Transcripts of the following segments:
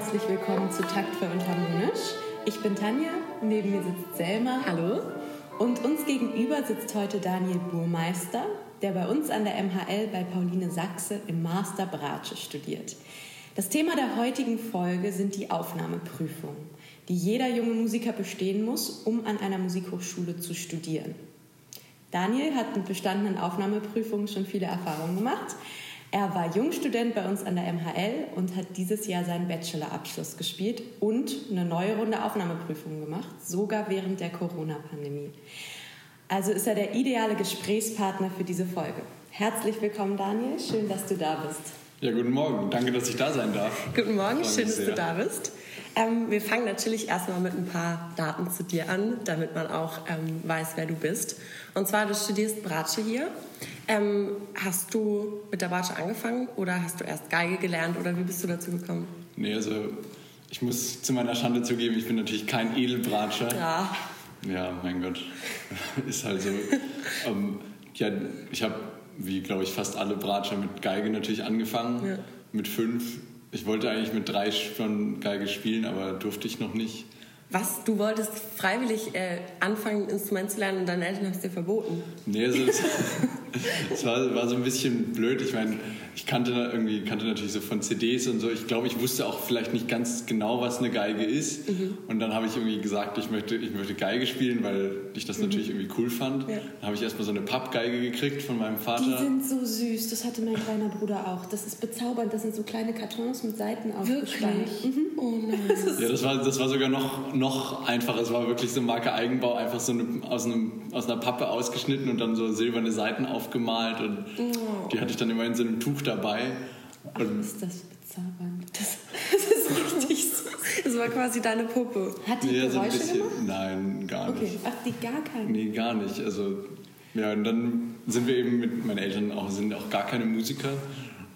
Herzlich willkommen zu Taktvoll und Harmonisch. Ich bin Tanja, neben mir sitzt Selma. Hallo. Und uns gegenüber sitzt heute Daniel Burmeister, der bei uns an der MHL bei Pauline Sachse im Master Bratsche studiert. Das Thema der heutigen Folge sind die Aufnahmeprüfungen, die jeder junge Musiker bestehen muss, um an einer Musikhochschule zu studieren. Daniel hat mit bestandenen Aufnahmeprüfungen schon viele Erfahrungen gemacht. Er war Jungstudent bei uns an der MHL und hat dieses Jahr seinen Bachelorabschluss gespielt und eine neue Runde Aufnahmeprüfungen gemacht, sogar während der Corona-Pandemie. Also ist er der ideale Gesprächspartner für diese Folge. Herzlich willkommen, Daniel. Schön, dass du da bist. Ja, guten Morgen. Danke, dass ich da sein darf. Guten Morgen, schön, dass du da bist. Ähm, wir fangen natürlich erstmal mit ein paar Daten zu dir an, damit man auch ähm, weiß, wer du bist. Und zwar, du studierst Bratsche hier. Ähm, hast du mit der Bratsche angefangen oder hast du erst Geige gelernt oder wie bist du dazu gekommen? Nee, also ich muss zu meiner Schande zugeben, ich bin natürlich kein Edelbratscher. Ja. Ja, mein Gott. Ist halt so. ähm, ja, ich habe, wie glaube ich, fast alle Bratscher mit Geige natürlich angefangen. Ja. Mit fünf. Ich wollte eigentlich mit drei schon Geige spielen, aber durfte ich noch nicht. Was? Du wolltest freiwillig äh, anfangen, ein Instrument zu lernen und deine Eltern haben es dir verboten? Nee, also es, es war, war, so ein bisschen blöd. Ich meine, ich kannte irgendwie kannte natürlich so von CDs und so. Ich glaube, ich wusste auch vielleicht nicht ganz genau, was eine Geige ist. Mhm. Und dann habe ich irgendwie gesagt, ich möchte, ich möchte Geige spielen, weil ich das mhm. natürlich irgendwie cool fand. Ja. Dann habe ich erstmal so eine Pappgeige gekriegt von meinem Vater. Die sind so süß. Das hatte mein kleiner Bruder auch. Das ist bezaubernd. Das sind so kleine Kartons mit Seiten aufgespannt. Mhm. Oh nein. ja, das war, das war sogar noch, noch einfacher. Es war wirklich so Marke Eigenbau, einfach so eine, aus, einem, aus einer Pappe ausgeschnitten und dann so silberne Seiten aufgemalt. Und oh. die hatte ich dann immer in so einem Tuch dabei. Ach, ist das bezaubernd. Das, das ist richtig süß. Das war quasi deine Puppe. Hat die ja, Geräusche so gemacht? Nein, gar nicht. Okay. Ach, die gar keine? Nee, gar nicht. Also, ja, und dann sind wir eben mit meinen Eltern auch, sind auch gar keine Musiker.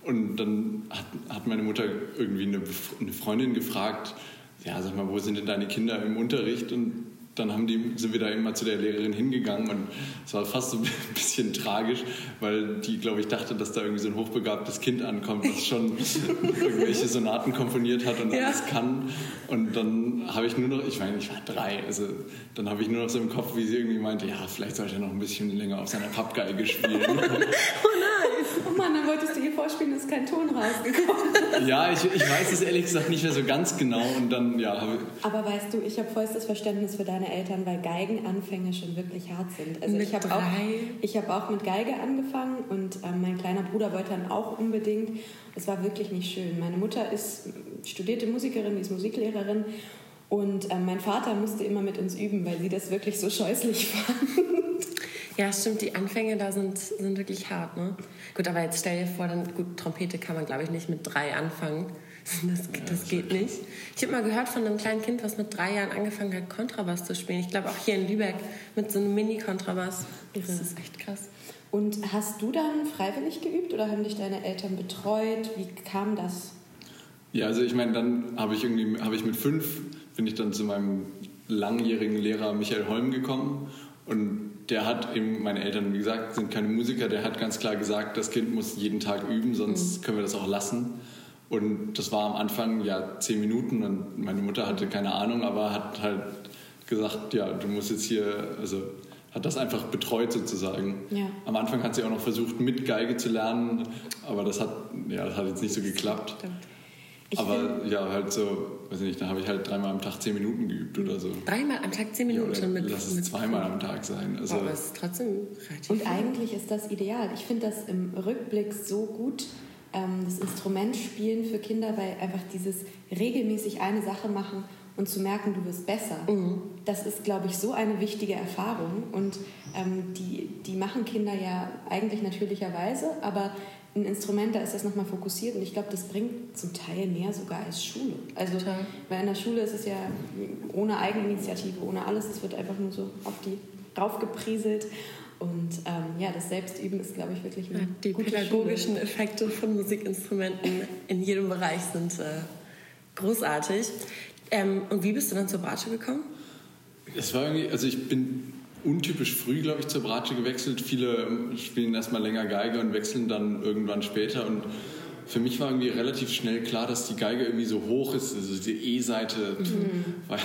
Und dann hat, hat meine Mutter irgendwie eine, eine Freundin gefragt, ja, sag mal, wo sind denn deine Kinder im Unterricht? Und dann haben die, sind wir da mal zu der Lehrerin hingegangen und es war fast so ein bisschen tragisch, weil die, glaube ich, dachte, dass da irgendwie so ein hochbegabtes Kind ankommt, das schon irgendwelche Sonaten komponiert hat und ja. alles kann. Und dann habe ich nur noch, ich meine, ich war drei, also dann habe ich nur noch so im Kopf, wie sie irgendwie meinte, ja, vielleicht sollte er noch ein bisschen länger auf seiner Pappgeige spielen. oh nein! Oh Mann, dann wolltest du ihr vorspielen, ist kein Ton rausgekommen. ja, ich, ich weiß es ehrlich gesagt nicht mehr so ganz genau und dann, ja. Aber weißt du, ich habe vollstes Verständnis für deine meine Eltern, weil Geigenanfänge schon wirklich hart sind. Also mit ich habe auch, hab auch mit Geige angefangen und ähm, mein kleiner Bruder wollte dann auch unbedingt. Es war wirklich nicht schön. Meine Mutter ist studierte Musikerin, die ist Musiklehrerin und ähm, mein Vater musste immer mit uns üben, weil sie das wirklich so scheußlich fand. Ja, stimmt, die Anfänge da sind, sind wirklich hart, ne? Gut, aber jetzt stell dir vor, dann, gut, Trompete kann man, glaube ich, nicht mit drei anfangen. Das, das geht nicht. Ich habe mal gehört von einem kleinen Kind, was mit drei Jahren angefangen hat, Kontrabass zu spielen. Ich glaube auch hier in Lübeck mit so einem Mini-Kontrabass. Das ist echt krass. Und hast du dann freiwillig geübt oder haben dich deine Eltern betreut? Wie kam das? Ja, also ich meine, dann habe ich irgendwie, habe ich mit fünf, bin ich dann zu meinem langjährigen Lehrer Michael Holm gekommen und der hat eben, meine Eltern, wie gesagt, sind keine Musiker, der hat ganz klar gesagt, das Kind muss jeden Tag üben, sonst mhm. können wir das auch lassen. Und das war am Anfang ja zehn Minuten und meine Mutter hatte keine Ahnung, aber hat halt gesagt, ja, du musst jetzt hier, also hat das einfach betreut sozusagen. Ja. Am Anfang hat sie auch noch versucht, mit Geige zu lernen, aber das hat, ja, das hat jetzt nicht so geklappt. aber ja, halt so, weiß ich nicht, da habe ich halt dreimal am Tag zehn Minuten geübt oder so. Dreimal am Tag zehn Minuten ja, mit Lass es zweimal am Tag sein. Also, aber es ist trotzdem relativ Und eigentlich ist das ideal. Ich finde das im Rückblick so gut, ähm, das Instrument spielen für Kinder, weil einfach dieses regelmäßig eine Sache machen und zu merken, du wirst besser, mhm. das ist, glaube ich, so eine wichtige Erfahrung. Und ähm, die, die machen Kinder ja eigentlich natürlicherweise, aber ein Instrument, da ist das nochmal fokussiert und ich glaube, das bringt zum Teil mehr sogar als Schule. Also, Total. weil in der Schule ist es ja ohne Eigeninitiative, ohne alles, es wird einfach nur so auf die raufgeprieselt und ähm, ja, das Selbstüben ist, glaube ich, wirklich eine ja, Die gute pädagogischen Schule. Effekte von Musikinstrumenten in jedem Bereich sind äh, großartig. Ähm, und wie bist du dann zur Bratsche gekommen? Es war irgendwie, also ich bin untypisch früh, glaube ich, zur Bratsche gewechselt. Viele spielen erstmal länger Geige und wechseln dann irgendwann später. Und für mich war irgendwie relativ schnell klar, dass die Geige irgendwie so hoch ist, also die E-Seite mhm. war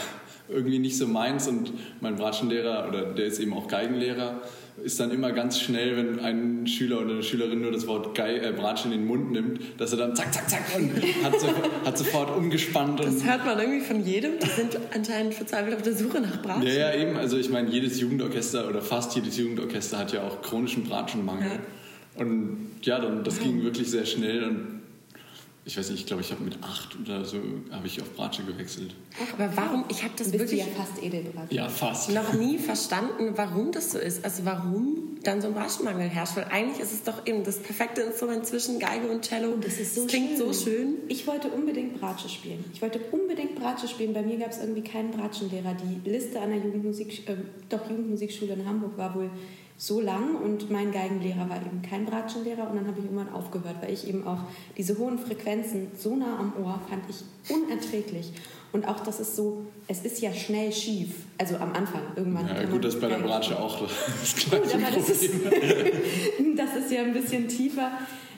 irgendwie nicht so meins und mein Bratschenlehrer, oder der ist eben auch Geigenlehrer, ist dann immer ganz schnell, wenn ein Schüler oder eine Schülerin nur das Wort Geil, äh, Bratschen in den Mund nimmt, dass er dann zack, zack, zack und hat, so, hat sofort umgespannt. das hört man irgendwie von jedem. Die sind anscheinend verzweifelt auf der Suche nach Bratschen. Ja, ja, eben. Also ich meine, jedes Jugendorchester oder fast jedes Jugendorchester hat ja auch chronischen Bratschenmangel. Ja. Und ja, dann, das ging wirklich sehr schnell und ich weiß nicht, ich glaube, ich habe mit acht oder so habe ich auf Bratsche gewechselt. Aber warum? Ich habe das Bist wirklich ja fast Edelbratsche. Ja, fast. noch nie verstanden, warum das so ist. Also warum dann so ein Bratschenmangel herrscht. Weil eigentlich ist es doch eben das perfekte Instrument zwischen Geige und Cello. Und das ist so das klingt schön. so schön. Ich wollte unbedingt Bratsche spielen. Ich wollte unbedingt Bratsche spielen. Bei mir gab es irgendwie keinen Bratschenlehrer. Die Liste an der Jugendmusik, äh, doch Jugendmusikschule in Hamburg war wohl so lang und mein Geigenlehrer war eben kein Bratschenlehrer und dann habe ich irgendwann aufgehört, weil ich eben auch diese hohen Frequenzen so nah am Ohr fand ich unerträglich. Und auch das ist so, es ist ja schnell schief, also am Anfang irgendwann. Ja, gut, das ist bei der Bratsche auch das gleiche gut, aber das ist, das ist ja ein bisschen tiefer.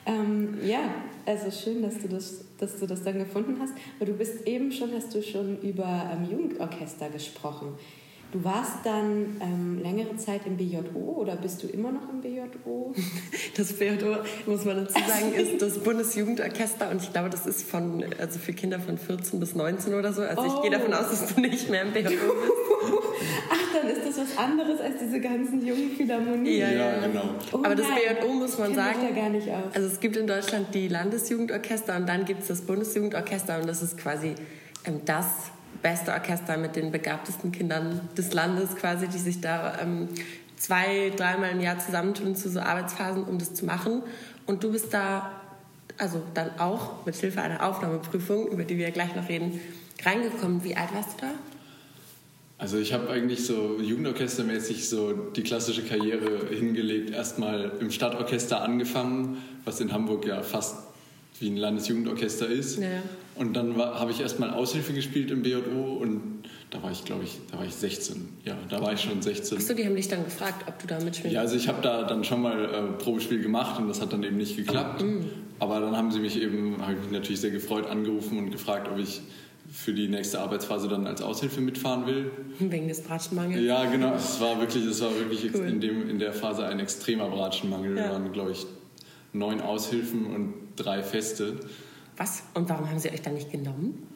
Ähm, ja, also schön, dass du, das, dass du das dann gefunden hast. Aber du bist eben schon, hast du schon über ähm, Jugendorchester gesprochen. Du warst dann ähm, längere Zeit im BJO oder bist du immer noch im BJO? Das BJO, muss man dazu sagen, ist das Bundesjugendorchester und ich glaube, das ist von, also für Kinder von 14 bis 19 oder so. Also oh. ich gehe davon aus, dass du nicht mehr im BJO bist. Ach, dann ist das was anderes als diese ganzen jungen Philharmonien. Ja, ja, genau. Oh Aber das BJO muss man sagen. Da gar nicht aus. Also es gibt in Deutschland die Landesjugendorchester und dann gibt es das Bundesjugendorchester und das ist quasi ähm, das beste Orchester mit den begabtesten Kindern des Landes quasi, die sich da ähm, zwei, dreimal im Jahr zusammentun zu so Arbeitsphasen, um das zu machen. Und du bist da, also dann auch mit Hilfe einer Aufnahmeprüfung, über die wir gleich noch reden, reingekommen. Wie alt warst du da? Also ich habe eigentlich so jugendorchestermäßig so die klassische Karriere hingelegt. Erstmal im Stadtorchester angefangen, was in Hamburg ja fast wie ein Landesjugendorchester ist. Ja. Und dann habe ich erstmal Aushilfe gespielt im BJO und da war ich, glaube ich, da war ich 16. Ja, da war ich schon 16. Achso, die haben dich dann gefragt, ob du da mitspielst? Ja, also ich habe da dann schon mal äh, Probespiel gemacht und das hat dann eben nicht geklappt. Mhm. Aber dann haben sie mich eben, habe ich mich natürlich sehr gefreut, angerufen und gefragt, ob ich für die nächste Arbeitsphase dann als Aushilfe mitfahren will. Wegen des Bratschenmangels? Ja, genau. Es war wirklich, es war wirklich cool. in, dem, in der Phase ein extremer Bratschenmangel. Ja. Wir waren, glaube ich, neun Aushilfen und drei Feste. Was? Und warum haben sie euch dann nicht genommen?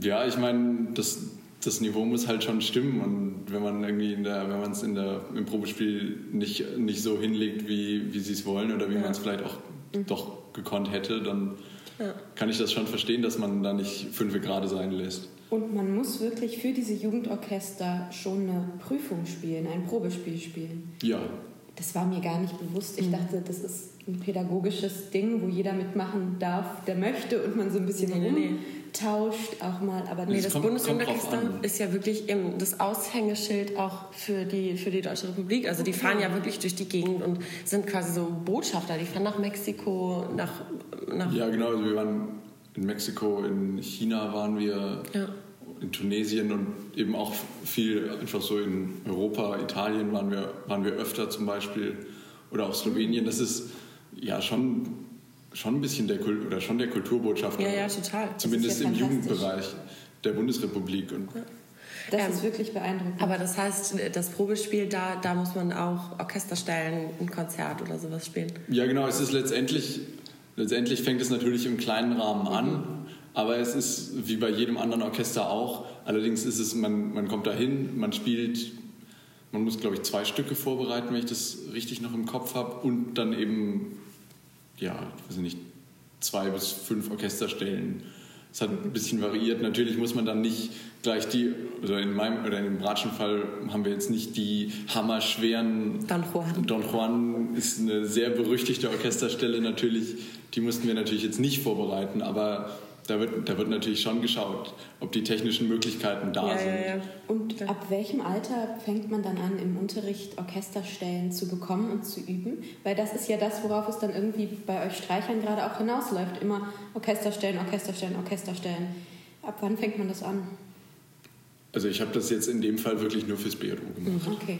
Ja, ich meine, das, das Niveau muss halt schon stimmen und wenn man irgendwie in der, wenn man es in der, im Probespiel nicht, nicht so hinlegt, wie, wie sie es wollen oder wie ja. man es vielleicht auch mhm. doch gekonnt hätte, dann ja. kann ich das schon verstehen, dass man da nicht fünf gerade sein lässt. Und man muss wirklich für diese Jugendorchester schon eine Prüfung spielen, ein Probespiel spielen. Ja. Das war mir gar nicht bewusst. Ich mhm. dachte, das ist ein pädagogisches Ding, wo jeder mitmachen darf, der möchte und man so ein bisschen nee, nee, tauscht auch mal. Aber nee, das Bundesjugendorchester ist ja wirklich eben das Aushängeschild auch für die, für die Deutsche Republik. Also die fahren ja wirklich durch die Gegend und sind quasi so Botschafter. Die fahren nach Mexiko, nach... nach ja, genau. Also wir waren in Mexiko, in China waren wir, ja. in Tunesien und eben auch viel einfach so in Europa, Italien waren wir, waren wir öfter zum Beispiel oder auch Slowenien. Das ist ja schon, schon ein bisschen der Kult oder schon der Kulturbotschafter. Ja, ja, total. Zumindest ja im Jugendbereich der Bundesrepublik. Und ja. Das ähm, ist wirklich beeindruckend. Aber das heißt, das Probespiel, da, da muss man auch Orchester stellen, ein Konzert oder sowas spielen. Ja, genau. Es ist letztendlich, letztendlich fängt es natürlich im kleinen Rahmen an, mhm. aber es ist wie bei jedem anderen Orchester auch. Allerdings ist es, man, man kommt dahin, man spielt man muss, glaube ich, zwei Stücke vorbereiten, wenn ich das richtig noch im Kopf habe. Und dann eben, ja, weiß nicht, zwei bis fünf Orchesterstellen. Es hat ein bisschen variiert. Natürlich muss man dann nicht gleich die, oder in meinem oder in dem Bratschenfall haben wir jetzt nicht die hammerschweren. Don Juan. Don Juan ist eine sehr berüchtigte Orchesterstelle natürlich. Die mussten wir natürlich jetzt nicht vorbereiten, aber da wird, da wird natürlich schon geschaut, ob die technischen Möglichkeiten da ja, sind. Ja, ja. Und ab welchem Alter fängt man dann an, im Unterricht Orchesterstellen zu bekommen und zu üben? Weil das ist ja das, worauf es dann irgendwie bei euch Streichern gerade auch hinausläuft. Immer Orchesterstellen, Orchesterstellen, Orchesterstellen. Ab wann fängt man das an? Also ich habe das jetzt in dem Fall wirklich nur fürs BRO gemacht. Okay.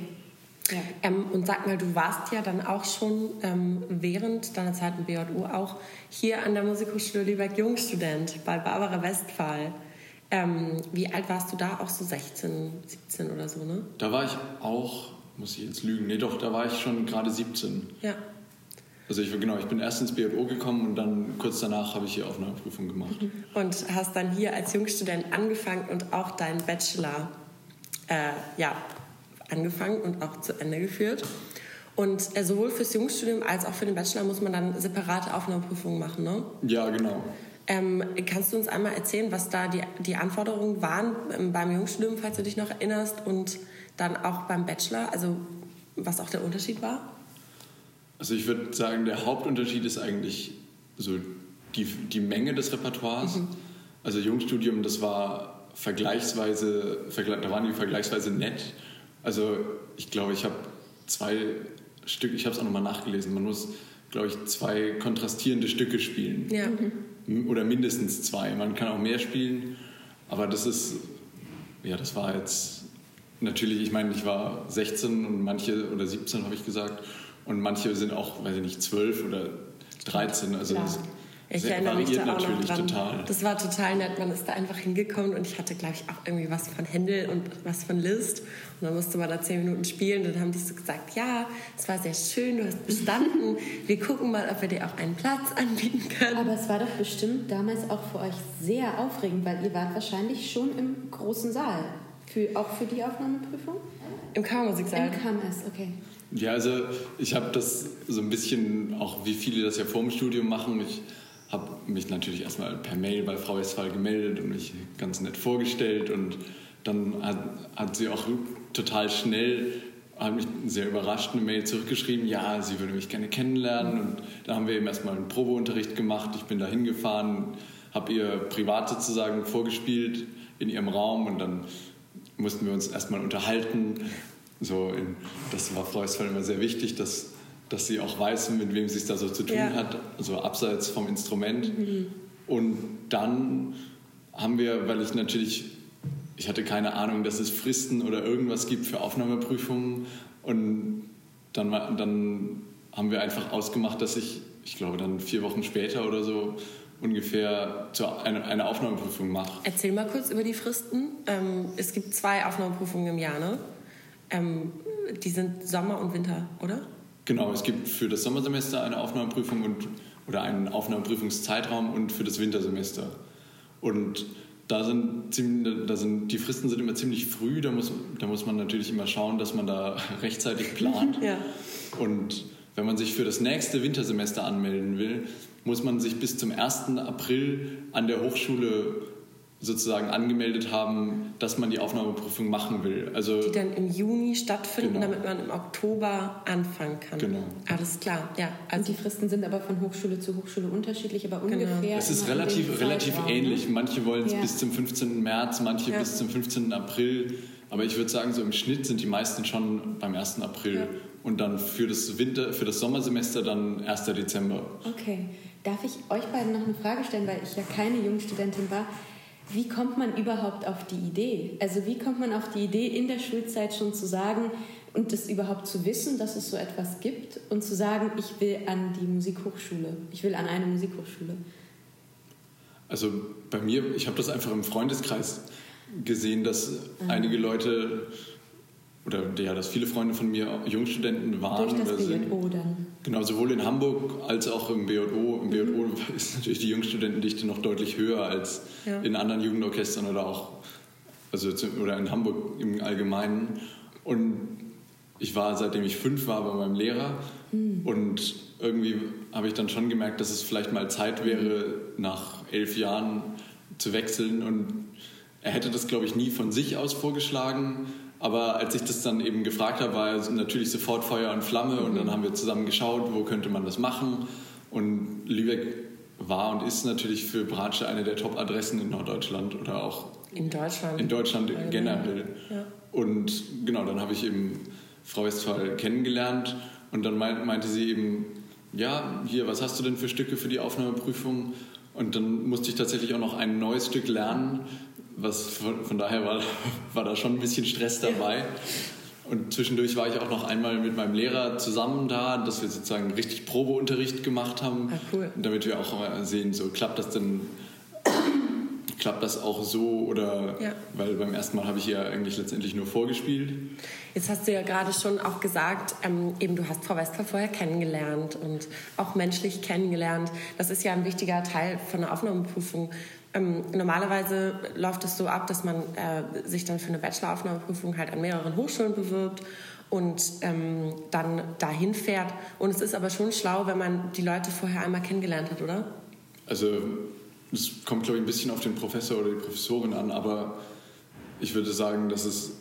Ja. Ähm, und sag mal, du warst ja dann auch schon ähm, während deiner Zeit im BJU auch hier an der Musikhochschule Lübeck Jungstudent bei Barbara Westphal. Ähm, wie alt warst du da? Auch so 16, 17 oder so, ne? Da war ich auch, muss ich jetzt lügen, nee doch, da war ich schon gerade 17. Ja. Also ich, genau, ich bin erst ins BJO gekommen und dann kurz danach habe ich hier Aufnahmeprüfung gemacht. Mhm. Und hast dann hier als Jungstudent angefangen und auch deinen Bachelor äh, ja, angefangen und auch zu Ende geführt. Und äh, sowohl fürs Jungstudium als auch für den Bachelor muss man dann separate Aufnahmeprüfungen machen, ne? Ja, genau. Ähm, kannst du uns einmal erzählen, was da die, die Anforderungen waren ähm, beim Jungstudium, falls du dich noch erinnerst, und dann auch beim Bachelor, also was auch der Unterschied war? Also ich würde sagen, der Hauptunterschied ist eigentlich so die, die Menge des Repertoires. Mhm. Also Jungstudium, das war vergleichsweise, da waren die vergleichsweise nett. Also ich glaube, ich habe zwei Stücke, ich habe es auch nochmal nachgelesen, man muss, glaube ich, zwei kontrastierende Stücke spielen. Ja. Oder mindestens zwei. Man kann auch mehr spielen, aber das ist, ja, das war jetzt natürlich, ich meine, ich war 16 und manche, oder 17 habe ich gesagt, und manche sind auch, weiß ich nicht, 12 oder 13. Also Klar. Das ich Sehr erinnere mich da auch noch dran. Total. Das war total nett. Man ist da einfach hingekommen und ich hatte, glaube ich, auch irgendwie was von Händel und was von List. Und dann musste man da zehn Minuten spielen. Und dann haben die so gesagt, ja, es war sehr schön, du hast bestanden. Wir gucken mal, ob wir dir auch einen Platz anbieten können. Aber es war doch bestimmt damals auch für euch sehr aufregend, weil ihr wart wahrscheinlich schon im großen Saal. Für, auch für die Aufnahmeprüfung? Im Kammermusiksaal. Im KMS, okay. Ja, also ich habe das so ein bisschen, auch wie viele das ja vor dem Studium machen, ich habe mich natürlich erstmal per Mail bei Frau Westphal gemeldet und mich ganz nett vorgestellt und dann hat, hat sie auch total schnell hat mich sehr überrascht eine Mail zurückgeschrieben, ja, sie würde mich gerne kennenlernen und da haben wir eben erstmal einen Probeunterricht gemacht. Ich bin da hingefahren, habe ihr privat sozusagen vorgespielt in ihrem Raum und dann mussten wir uns erstmal unterhalten. So in, das war Frau Westphal immer sehr wichtig, dass dass sie auch weiß, mit wem sie es da so zu tun ja. hat, also abseits vom Instrument. Mhm. Und dann haben wir, weil ich natürlich, ich hatte keine Ahnung, dass es Fristen oder irgendwas gibt für Aufnahmeprüfungen. Und dann, dann haben wir einfach ausgemacht, dass ich, ich glaube, dann vier Wochen später oder so ungefähr eine, eine Aufnahmeprüfung mache. Erzähl mal kurz über die Fristen. Ähm, es gibt zwei Aufnahmeprüfungen im Jahr, ne? Ähm, die sind Sommer und Winter, oder? Genau, es gibt für das Sommersemester eine Aufnahmeprüfung und, oder einen Aufnahmeprüfungszeitraum und für das Wintersemester. Und da sind, ziemlich, da sind die Fristen sind immer ziemlich früh, da muss, da muss man natürlich immer schauen, dass man da rechtzeitig plant. ja. Und wenn man sich für das nächste Wintersemester anmelden will, muss man sich bis zum 1. April an der Hochschule sozusagen angemeldet haben, dass man die Aufnahmeprüfung machen will. Also die dann im Juni stattfinden, genau. damit man im Oktober anfangen kann. Genau. Alles klar, ja. Also Und die Fristen sind aber von Hochschule zu Hochschule unterschiedlich, aber genau. ungefähr. Es ist relativ, relativ ähnlich. Manche wollen es ja. bis zum 15. März, manche ja. bis zum 15. April. Aber ich würde sagen, so im Schnitt sind die meisten schon beim 1. April. Ja. Und dann für das Winter, für das Sommersemester dann 1. Dezember. Okay. Darf ich euch beiden noch eine Frage stellen, weil ich ja keine Jungstudentin war? Wie kommt man überhaupt auf die Idee? Also wie kommt man auf die Idee, in der Schulzeit schon zu sagen und das überhaupt zu wissen, dass es so etwas gibt und zu sagen, ich will an die Musikhochschule, ich will an eine Musikhochschule? Also bei mir, ich habe das einfach im Freundeskreis gesehen, dass mhm. einige Leute oder ja, dass viele Freunde von mir Jungstudenten waren. Durch das oder sind. BJO dann. Genau, sowohl in Hamburg als auch im BJO. Im mhm. ist natürlich die Jungstudentendichte noch deutlich höher als ja. in anderen Jugendorchestern oder auch also oder in Hamburg im Allgemeinen. Und ich war, seitdem ich fünf war, bei meinem Lehrer. Mhm. Und irgendwie habe ich dann schon gemerkt, dass es vielleicht mal Zeit wäre, nach elf Jahren zu wechseln. Und er hätte das, glaube ich, nie von sich aus vorgeschlagen aber als ich das dann eben gefragt habe, war natürlich sofort Feuer und Flamme und dann mhm. haben wir zusammen geschaut, wo könnte man das machen. Und Lübeck war und ist natürlich für Bratsche eine der Top-Adressen in Norddeutschland oder auch in Deutschland, in Deutschland generell. Ja. Und genau, dann habe ich eben Frau Westphal kennengelernt und dann meinte sie eben, ja, hier, was hast du denn für Stücke für die Aufnahmeprüfung? Und dann musste ich tatsächlich auch noch ein neues Stück lernen, was von, daher war, war da schon ein bisschen Stress dabei. Und zwischendurch war ich auch noch einmal mit meinem Lehrer zusammen da, dass wir sozusagen richtig Probeunterricht gemacht haben. Ah, cool. Damit wir auch sehen, so klappt das denn, klappt das auch so oder, Ja. weil beim ersten Mal habe ich ja eigentlich letztendlich nur vorgespielt. Jetzt hast du ja gerade schon auch gesagt, ähm, eben du hast Frau Westphal vorher kennengelernt und auch menschlich kennengelernt. Das ist ja ein wichtiger Teil von der Aufnahmeprüfung. Ähm, normalerweise läuft es so ab, dass man äh, sich dann für eine Bachelor-Aufnahmeprüfung halt an mehreren Hochschulen bewirbt und ähm, dann dahin fährt. Und es ist aber schon schlau, wenn man die Leute vorher einmal kennengelernt hat, oder? Also es kommt, glaube ich, ein bisschen auf den Professor oder die Professorin an, aber ich würde sagen, dass es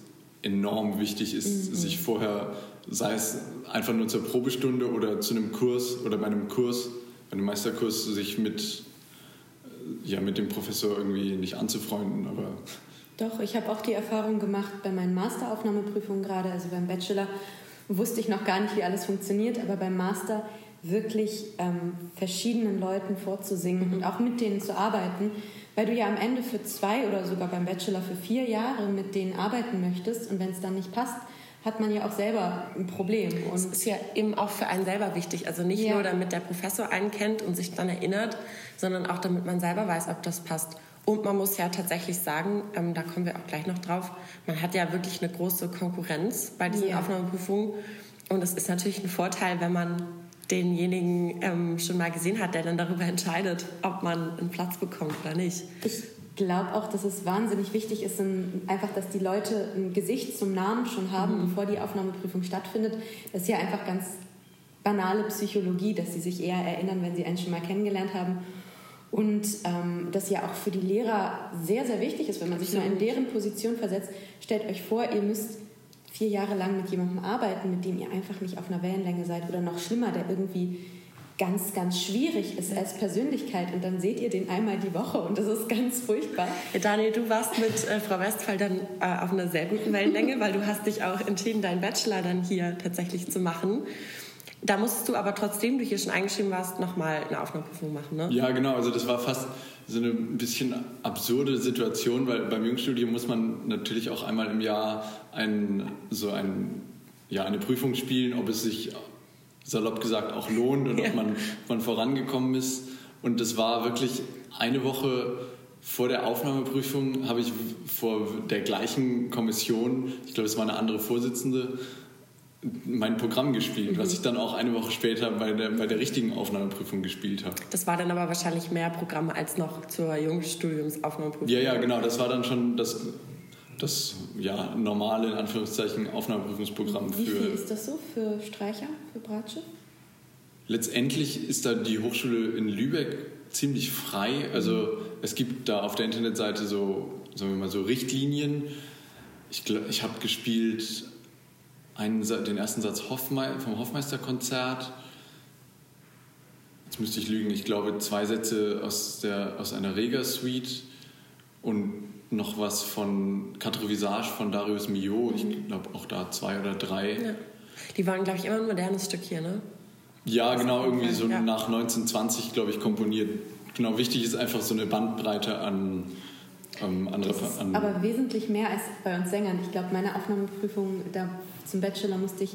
enorm wichtig ist, sich vorher, sei es einfach nur zur Probestunde oder zu einem Kurs oder bei einem Kurs, bei einem Meisterkurs, sich mit, ja, mit dem Professor irgendwie nicht anzufreunden, aber Doch, ich habe auch die Erfahrung gemacht bei meinen Masteraufnahmeprüfungen gerade, also beim Bachelor wusste ich noch gar nicht, wie alles funktioniert, aber beim Master wirklich ähm, verschiedenen Leuten vorzusingen und auch mit denen zu arbeiten, weil du ja am Ende für zwei oder sogar beim Bachelor für vier Jahre mit denen arbeiten möchtest und wenn es dann nicht passt, hat man ja auch selber ein Problem. Und ist ja eben auch für einen selber wichtig. Also nicht Ja. nur, damit der Professor einen kennt und sich dann erinnert, sondern auch, damit man selber weiß, ob das passt. Und man muss ja tatsächlich sagen, ähm, da kommen wir auch gleich noch drauf, man hat ja wirklich eine große Konkurrenz bei diesen Ja. Aufnahmeprüfungen. Und es ist natürlich ein Vorteil, wenn man denjenigen ähm, schon mal gesehen hat, der dann darüber entscheidet, ob man einen Platz bekommt oder nicht. Ich glaube auch, dass es wahnsinnig wichtig ist, ein- einfach, dass die Leute ein Gesicht zum Namen schon haben, bevor die Aufnahmeprüfung stattfindet. Das ist ja einfach ganz banale Psychologie, dass sie sich eher erinnern, wenn sie einen schon mal kennengelernt haben. Und ähm, das ja auch für die Lehrer sehr, sehr wichtig ist, wenn man sich mal in deren Position versetzt. Stellt euch vor, ihr müsst vier Jahre lang mit jemandem arbeiten, mit dem ihr einfach nicht auf einer Wellenlänge seid oder noch schlimmer, der irgendwie ganz, ganz schwierig ist als Persönlichkeit und dann seht ihr den einmal die Woche und das ist ganz furchtbar. Ja, Daniel, du warst mit äh, Frau Westphal dann äh, auf einer sehr guten Wellenlänge, weil du hast dich auch entschieden, deinen Bachelor dann hier tatsächlich zu machen. Da musstest du aber trotzdem, du hier schon eingeschrieben warst, nochmal eine Aufnahmeprüfung machen, ne? Ja, genau. Also das war fast so eine ein bisschen absurde Situation, weil beim Jungstudium muss man natürlich auch einmal im Jahr ein, so ein, ja, eine Prüfung spielen, ob es sich salopp gesagt auch lohnt und Ja. ob man, man vorangekommen ist. Und das war wirklich eine Woche vor der Aufnahmeprüfung, habe ich vor der gleichen Kommission, ich glaube, es war eine andere Vorsitzende, mein Programm gespielt, was ich dann auch eine Woche später bei der, bei der richtigen Aufnahmeprüfung gespielt habe. Das war dann aber wahrscheinlich mehr Programm als noch zur Jungstudiumsaufnahmeprüfung. Ja, ja, genau. Das war dann schon das, das ja, normale, in Anführungszeichen, Aufnahmeprüfungsprogramm Wie viel für. ist das so für Streicher, für Bratsche? Letztendlich ist da die Hochschule in Lübeck ziemlich frei. Also es gibt da auf der Internetseite so, sagen wir mal, so Richtlinien. Ich, ich habe gespielt einen, den ersten Satz Hoffmei vom Hoffmeisterkonzert. Jetzt müsste ich lügen. Ich glaube zwei Sätze aus, der, aus einer Rega-Suite und noch was von Quatre Visage von Darius Milhaud. Ich glaube auch da zwei oder drei. Ja. Die waren, glaube ich, immer ein modernes Stück hier, ne? Ja, genau, irgendwie so Ja. nach 1920, glaube ich, komponiert. Genau, wichtig ist einfach so eine Bandbreite an, ähm, an, an Aber wesentlich mehr als bei uns Sängern. Ich glaube, meine Aufnahmeprüfung da zum Bachelor musste ich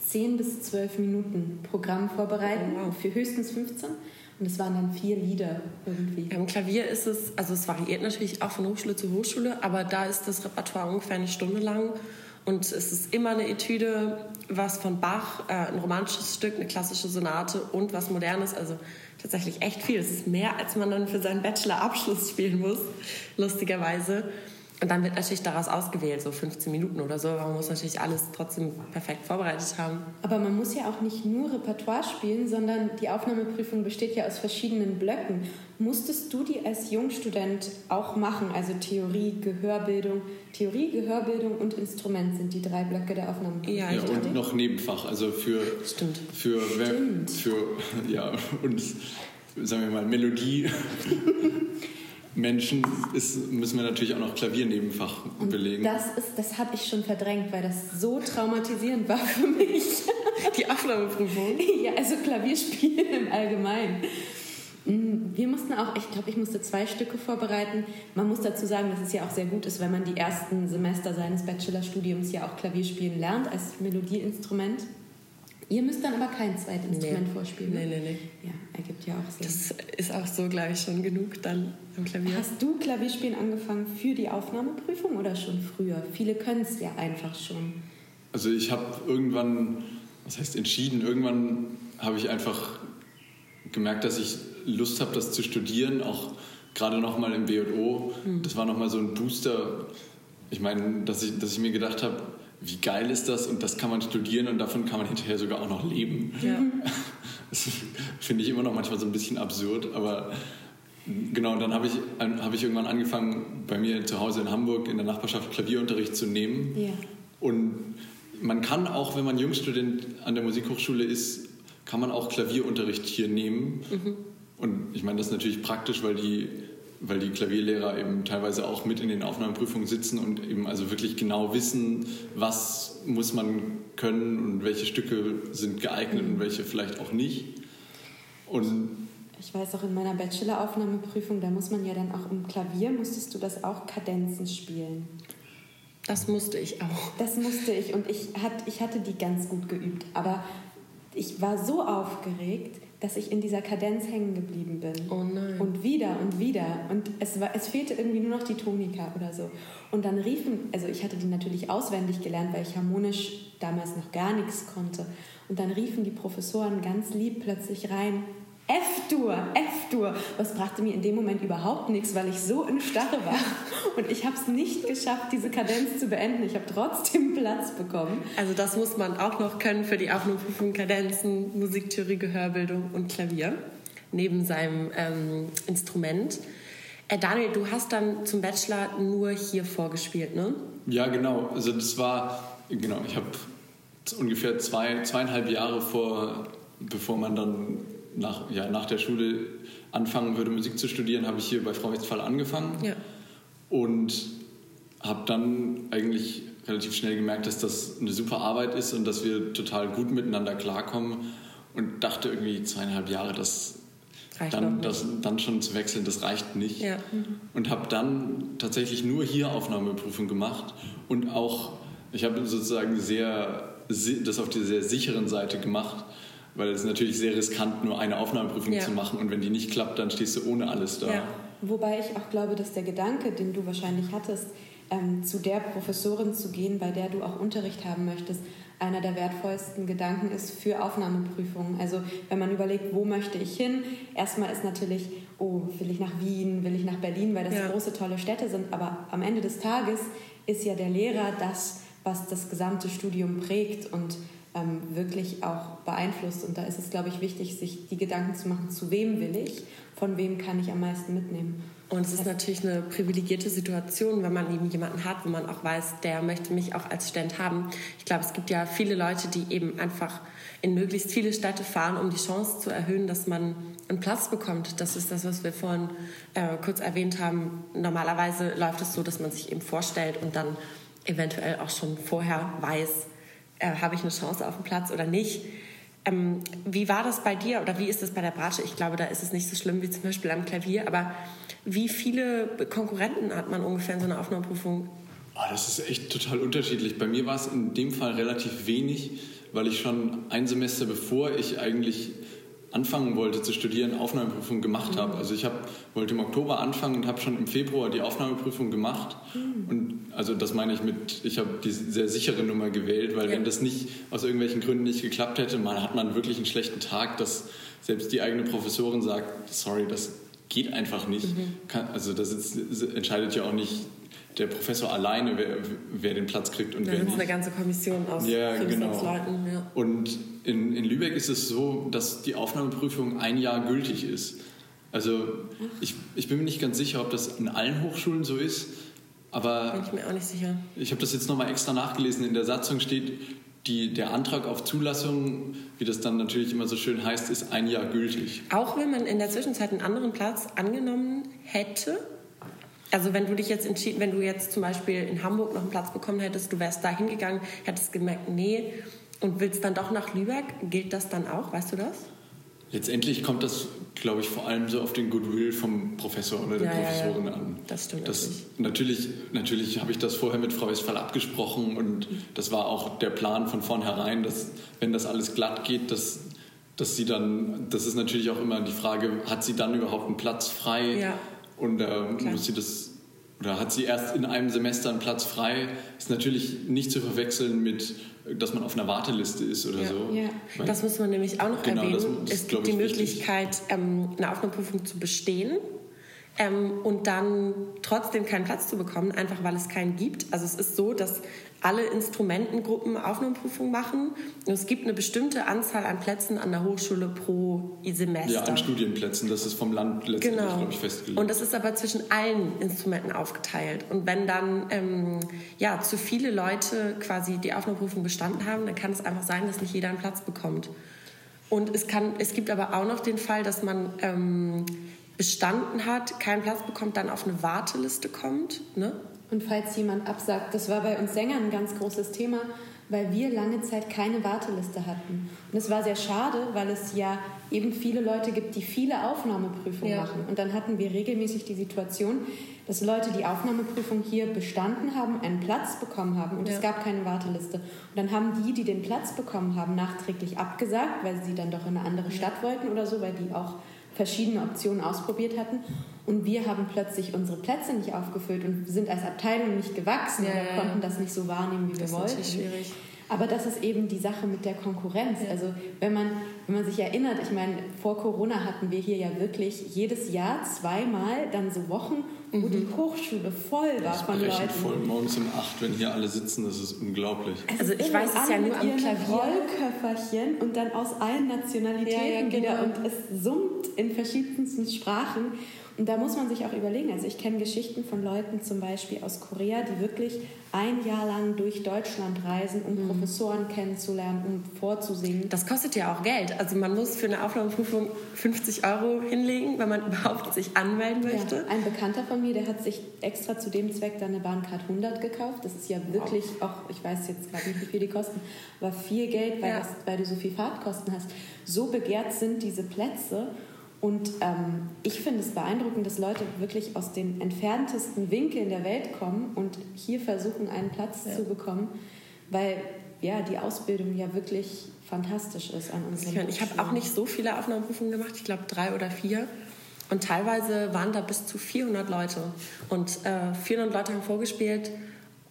10 bis 12 Minuten Programm vorbereiten, Oh, wow. für höchstens 15. Und es waren dann vier Lieder irgendwie. Im Klavier ist es, also es variiert natürlich auch von Hochschule zu Hochschule, aber da ist das Repertoire ungefähr eine Stunde lang. Und es ist immer eine Etüde, was von Bach, äh, ein romantisches Stück, eine klassische Sonate und was Modernes. Also tatsächlich echt viel. Es ist mehr, als man dann für seinen Bachelor-Abschluss spielen muss, lustigerweise. Und dann wird natürlich daraus ausgewählt, so 15 Minuten oder so. Aber man muss natürlich alles trotzdem perfekt vorbereitet haben. Aber man muss ja auch nicht nur Repertoire spielen, sondern die Aufnahmeprüfung besteht ja aus verschiedenen Blöcken. Musstest du die als Jungstudent auch machen? Also Theorie, Gehörbildung. Theorie, Gehörbildung und Instrument sind die drei Blöcke der Aufnahmeprüfung. Ja, ja, und noch Nebenfach. Also für, Stimmt. für, wer- Stimmt. für ja, und sagen wir mal Melodie. Menschen ist, müssen wir natürlich auch noch Klaviernebenfach belegen. Das, ist- das habe ich schon verdrängt, weil das so traumatisierend war für mich. Die Aufnahmeprüfung. ja, also Klavierspielen im Allgemeinen. Mm, Wir mussten auch, ich glaube, ich musste zwei Stücke vorbereiten. Man muss dazu sagen, dass es ja auch sehr gut ist, wenn man die ersten Semester seines Bachelorstudiums ja auch Klavier spielen lernt als Melodieinstrument. Ihr müsst dann aber kein Zweitinstrument nee. vorspielen. Ne? Nee, nee, nee. Ja, ergibt ja auch Sinn. Das ist auch so, glaube ich, schon genug dann am Klavier. Hast du Klavierspielen angefangen für die Aufnahmeprüfung oder schon früher? Viele können es ja einfach schon. Also ich habe irgendwann, was heißt entschieden, irgendwann habe ich einfach gemerkt, dass ich Lust habe, das zu studieren, auch gerade nochmal im BO. Mhm. Das war nochmal so ein Booster. Ich meine, dass ich, dass ich mir gedacht habe, wie geil ist das und das kann man studieren und davon kann man hinterher sogar auch noch leben. Ja. Das finde ich immer noch manchmal so ein bisschen absurd, aber genau, dann habe ich, hab ich irgendwann angefangen, bei mir zu Hause in Hamburg in der Nachbarschaft Klavierunterricht zu nehmen. Ja. Und man kann auch, wenn man Jungstudent an der Musikhochschule ist, kann man auch Klavierunterricht hier nehmen. Mhm. Und ich meine, das ist natürlich praktisch, weil die weil die Klavierlehrer eben teilweise auch mit in den Aufnahmeprüfungen sitzen und eben also wirklich genau wissen, was muss man können und welche Stücke sind geeignet und welche vielleicht auch nicht. Und ich weiß auch in meiner Bachelor-Aufnahmeprüfung, da muss man ja dann auch im Klavier, musstest du das auch Kadenzen spielen. Das musste ich auch. Das musste ich und ich, hat, ich hatte die ganz gut geübt. Aber ich war so aufgeregt, dass ich in dieser Kadenz hängen geblieben bin. Oh nein. Und wieder und wieder. Und es, war, es fehlte irgendwie nur noch die Tonika oder so. Und dann riefen, also ich hatte die natürlich auswendig gelernt, weil ich harmonisch damals noch gar nichts konnte. Und dann riefen die Professoren ganz lieb plötzlich rein, F-Dur, F-Dur. Was brachte mir in dem Moment überhaupt nichts, weil ich so in Starre war. Und ich habe es nicht geschafft, diese Kadenz zu beenden. Ich habe trotzdem Platz bekommen. Also das muss man auch noch können für die Aufnahmeprüfung Kadenzen, Musiktheorie, Gehörbildung und Klavier. Neben seinem ähm, Instrument. Äh, Daniel, du hast dann zum Bachelor nur hier vorgespielt, ne? Ja, genau. Also das war, genau, ich habe ungefähr zwei, zweieinhalb Jahre vor, bevor man dann nach, ja, nach der Schule anfangen würde, Musik zu studieren, habe ich hier bei Frau Westphal angefangen. Ja. Und habe dann eigentlich relativ schnell gemerkt, dass das eine super Arbeit ist und dass wir total gut miteinander klarkommen. Und dachte irgendwie zweieinhalb Jahre, das dann, das, dann schon zu wechseln, das reicht nicht. Ja. Mhm. Und habe dann tatsächlich nur hier Aufnahmeprüfung gemacht und auch, ich habe sozusagen sehr, das auf der sehr sicheren Seite gemacht weil es ist natürlich sehr riskant, nur eine Aufnahmeprüfung ja. zu machen und wenn die nicht klappt, dann stehst du ohne alles da. Ja. Wobei ich auch glaube, dass der Gedanke, den du wahrscheinlich hattest, ähm, zu der Professorin zu gehen, bei der du auch Unterricht haben möchtest, einer der wertvollsten Gedanken ist für Aufnahmeprüfungen. Also wenn man überlegt, wo möchte ich hin, erstmal ist natürlich, oh, will ich nach Wien, will ich nach Berlin, weil das ja. große, tolle Städte sind, aber am Ende des Tages ist ja der Lehrer das, was das gesamte Studium prägt und ähm, wirklich auch beeinflusst. Und da ist es, glaube ich, wichtig, sich die Gedanken zu machen, zu wem will ich, von wem kann ich am meisten mitnehmen. Und es ist natürlich eine privilegierte Situation, wenn man eben jemanden hat, wo man auch weiß, der möchte mich auch als Student haben. Ich glaube, es gibt ja viele Leute, die eben einfach in möglichst viele Städte fahren, um die Chance zu erhöhen, dass man einen Platz bekommt. Das ist das, was wir vorhin äh, kurz erwähnt haben. Normalerweise läuft es so, dass man sich eben vorstellt und dann eventuell auch schon vorher weiß, äh, habe ich eine Chance auf den Platz oder nicht. Ähm, wie war das bei dir oder wie ist das bei der Bratsche? Ich glaube, da ist es nicht so schlimm wie zum Beispiel am Klavier, aber wie viele Konkurrenten hat man ungefähr in so einer Aufnahmeprüfung? Oh, das ist echt total unterschiedlich. Bei mir war es in dem Fall relativ wenig, weil ich schon ein Semester bevor ich eigentlich anfangen wollte zu studieren, Aufnahmeprüfung gemacht habe. Also ich hab, wollte im Oktober anfangen und habe schon im Februar die Aufnahmeprüfung gemacht. Mhm. Und also das meine ich mit, ich habe die sehr sichere Nummer gewählt, weil ja. wenn das nicht aus irgendwelchen Gründen nicht geklappt hätte, man hat man wirklich einen schlechten Tag, dass selbst die eigene Professorin sagt, sorry, das geht einfach nicht. Mhm. Kann, also das ist, entscheidet ja auch nicht der Professor alleine, wer, wer den Platz kriegt und ja, wer nicht. Eine ganze Kommission aus ja, genau. Leuten. Ja. Und in, in Lübeck ist es so, dass die Aufnahmeprüfung ein Jahr gültig ist. Also ich, ich bin mir nicht ganz sicher, ob das in allen Hochschulen so ist, aber bin ich mir auch nicht sicher. Ich habe das jetzt nochmal extra nachgelesen. In der Satzung steht, die, der Antrag auf Zulassung, wie das dann natürlich immer so schön heißt, ist ein Jahr gültig. Auch wenn man in der Zwischenzeit einen anderen Platz angenommen hätte? Also wenn du dich jetzt entschieden, wenn du jetzt zum Beispiel in Hamburg noch einen Platz bekommen hättest, du wärst da hingegangen, hättest gemerkt, nee, und willst dann doch nach Lübeck, gilt das dann auch? Weißt du das? letztendlich kommt das, glaube ich, vor allem so auf den Goodwill vom Professor oder der Ja, ja, Professorin ja. an. Das stimmt Das, natürlich. Natürlich habe ich das vorher mit Frau Westphal abgesprochen und das war auch der Plan von vornherein, dass wenn das alles glatt geht, dass, dass sie dann, das ist natürlich auch immer die Frage, hat sie dann überhaupt einen Platz frei Ja. Und äh, muss sie das oder hat sie erst in einem Semester einen Platz frei? Ist natürlich nicht zu verwechseln mit, dass man auf einer Warteliste ist oder Ja. so. Ja. Weil- Das muss man nämlich auch noch Genau, das erwähnen. ist, es glaub gibt die. Möglichkeit, ähm, eine Aufnahmeprüfung zu bestehen ähm, und dann trotzdem keinen Platz zu bekommen, einfach weil es keinen gibt. Also es ist so, dass alle Instrumentengruppen Aufnahmeprüfungen machen und es gibt eine bestimmte Anzahl an Plätzen an der Hochschule pro Semester. Ja, an Studienplätzen, das ist vom Land letztendlich, Genau. glaube ich, festgelegt. Und das ist aber zwischen allen Instrumenten aufgeteilt. Und wenn dann ähm, ja, zu viele Leute quasi die Aufnahmeprüfung bestanden haben, dann kann es einfach sein, dass nicht jeder einen Platz bekommt. Und es, kann, es gibt aber auch noch den Fall, dass man ähm, bestanden hat, keinen Platz bekommt, dann auf eine Warteliste kommt. Ne? Und falls jemand absagt, das war bei uns Sängern ein ganz großes Thema, weil wir lange Zeit keine Warteliste hatten. Und es war sehr schade, weil es ja eben viele Leute gibt, die viele Aufnahmeprüfungen Ja. machen. Und dann hatten wir regelmäßig die Situation, dass Leute die Aufnahmeprüfung hier bestanden haben, einen Platz bekommen haben und Ja. es gab keine Warteliste. Und dann haben die, die den Platz bekommen haben, nachträglich abgesagt, weil sie dann doch in eine andere Stadt wollten oder so, weil die auch verschiedene Optionen ausprobiert hatten. Und wir haben plötzlich unsere Plätze nicht aufgefüllt und sind als Abteilung nicht gewachsen Ja, oder ja, ja. konnten das nicht so wahrnehmen, wie Das wir ist wollten. Aber das ist eben die Sache mit der Konkurrenz. Also wenn man, wenn man sich erinnert, ich meine, vor Corona hatten wir hier ja wirklich jedes Jahr zweimal dann so Wochen, wo die Hochschule voll war das von Leuten. voll morgens um 8, wenn hier alle sitzen, das ist unglaublich. Also ist ich weiß es Alle ja nur mit am Klavier. Rollköfferchen und dann aus allen Nationalitäten Ja, ja, wieder genau. und es summt in verschiedensten Sprachen. Und da muss man sich auch überlegen. Also ich kenne Geschichten von Leuten zum Beispiel aus Korea, die wirklich ein Jahr lang durch Deutschland reisen, um Professoren kennenzulernen, um vorzusingen. Das kostet ja auch Geld. Also man muss für eine Aufnahmeprüfung 50 Euro hinlegen, wenn man überhaupt sich anmelden möchte. Ja, ein Bekannter von mir, der hat sich extra zu dem Zweck dann eine Bahncard 100 gekauft. Das ist ja wirklich auch, ich weiß jetzt gerade nicht, wie viel die kosten, aber viel Geld, weil, Ja. das, weil du so viel Fahrtkosten hast. So begehrt sind diese Plätze. Und ähm, ich finde es beeindruckend, dass Leute wirklich aus den entferntesten Winkeln der Welt kommen und hier versuchen, einen Platz zu bekommen, weil ja die Ausbildung ja wirklich fantastisch ist an unseren Ich, meine, ich habe auch nicht so viele Aufnahmeprüfungen gemacht, ich glaube drei oder vier. Und teilweise waren da bis zu 400 Leute. Und äh, 400 Leute haben vorgespielt